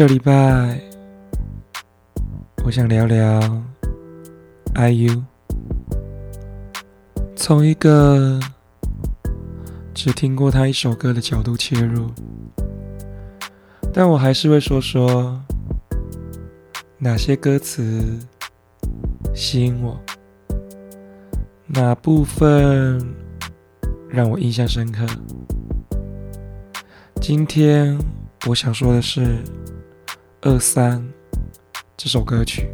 这礼拜，我想聊聊 IU，从一个只听过他一首歌的角度切入，但我还是会说说哪些歌词吸引我，哪部分让我印象深刻。今天我想说的是。二三这首歌曲，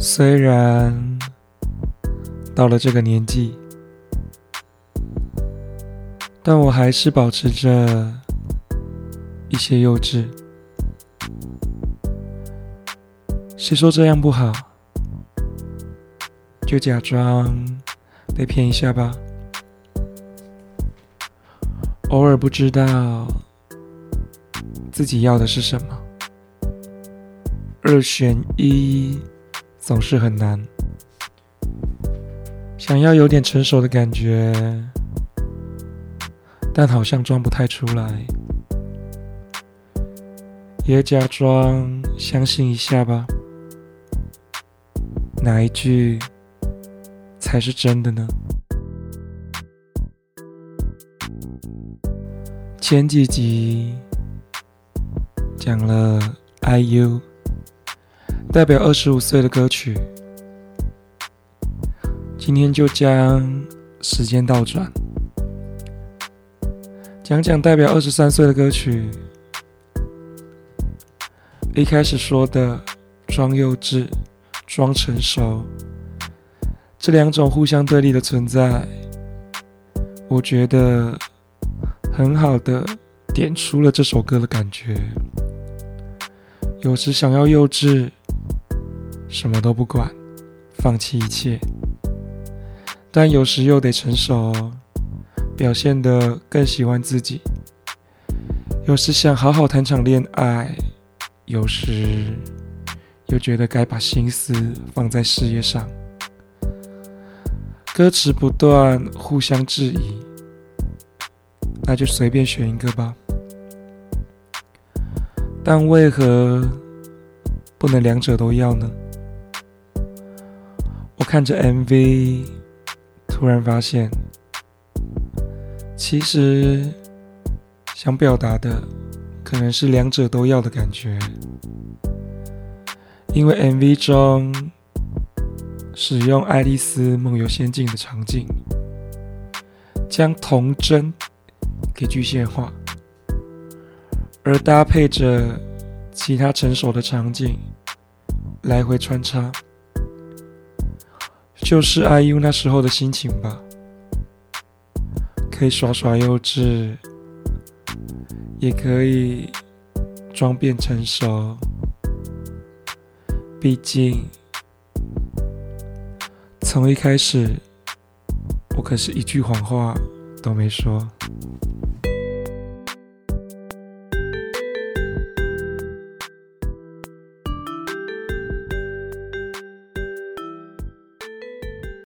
虽然到了这个年纪，但我还是保持着一些幼稚。谁说这样不好？就假装被骗一下吧。偶尔不知道自己要的是什么，二选一总是很难。想要有点成熟的感觉，但好像装不太出来，也假装相信一下吧。哪一句才是真的呢？前几集讲了 IU 代表二十五岁的歌曲，今天就将时间倒转，讲讲代表二十三岁的歌曲。一开始说的装幼稚、装成熟，这两种互相对立的存在，我觉得。很好的点出了这首歌的感觉。有时想要幼稚，什么都不管，放弃一切；但有时又得成熟，表现得更喜欢自己。有时想好好谈场恋爱，有时又觉得该把心思放在事业上。歌词不断互相质疑。那就随便选一个吧。但为何不能两者都要呢？我看着 MV，突然发现，其实想表达的可能是两者都要的感觉。因为 MV 中使用《爱丽丝梦游仙境》的场景，将童真。给具象化，而搭配着其他成熟的场景来回穿插，就是 IU 那时候的心情吧。可以耍耍幼稚，也可以装变成熟。毕竟，从一开始，我可是一句谎话都没说。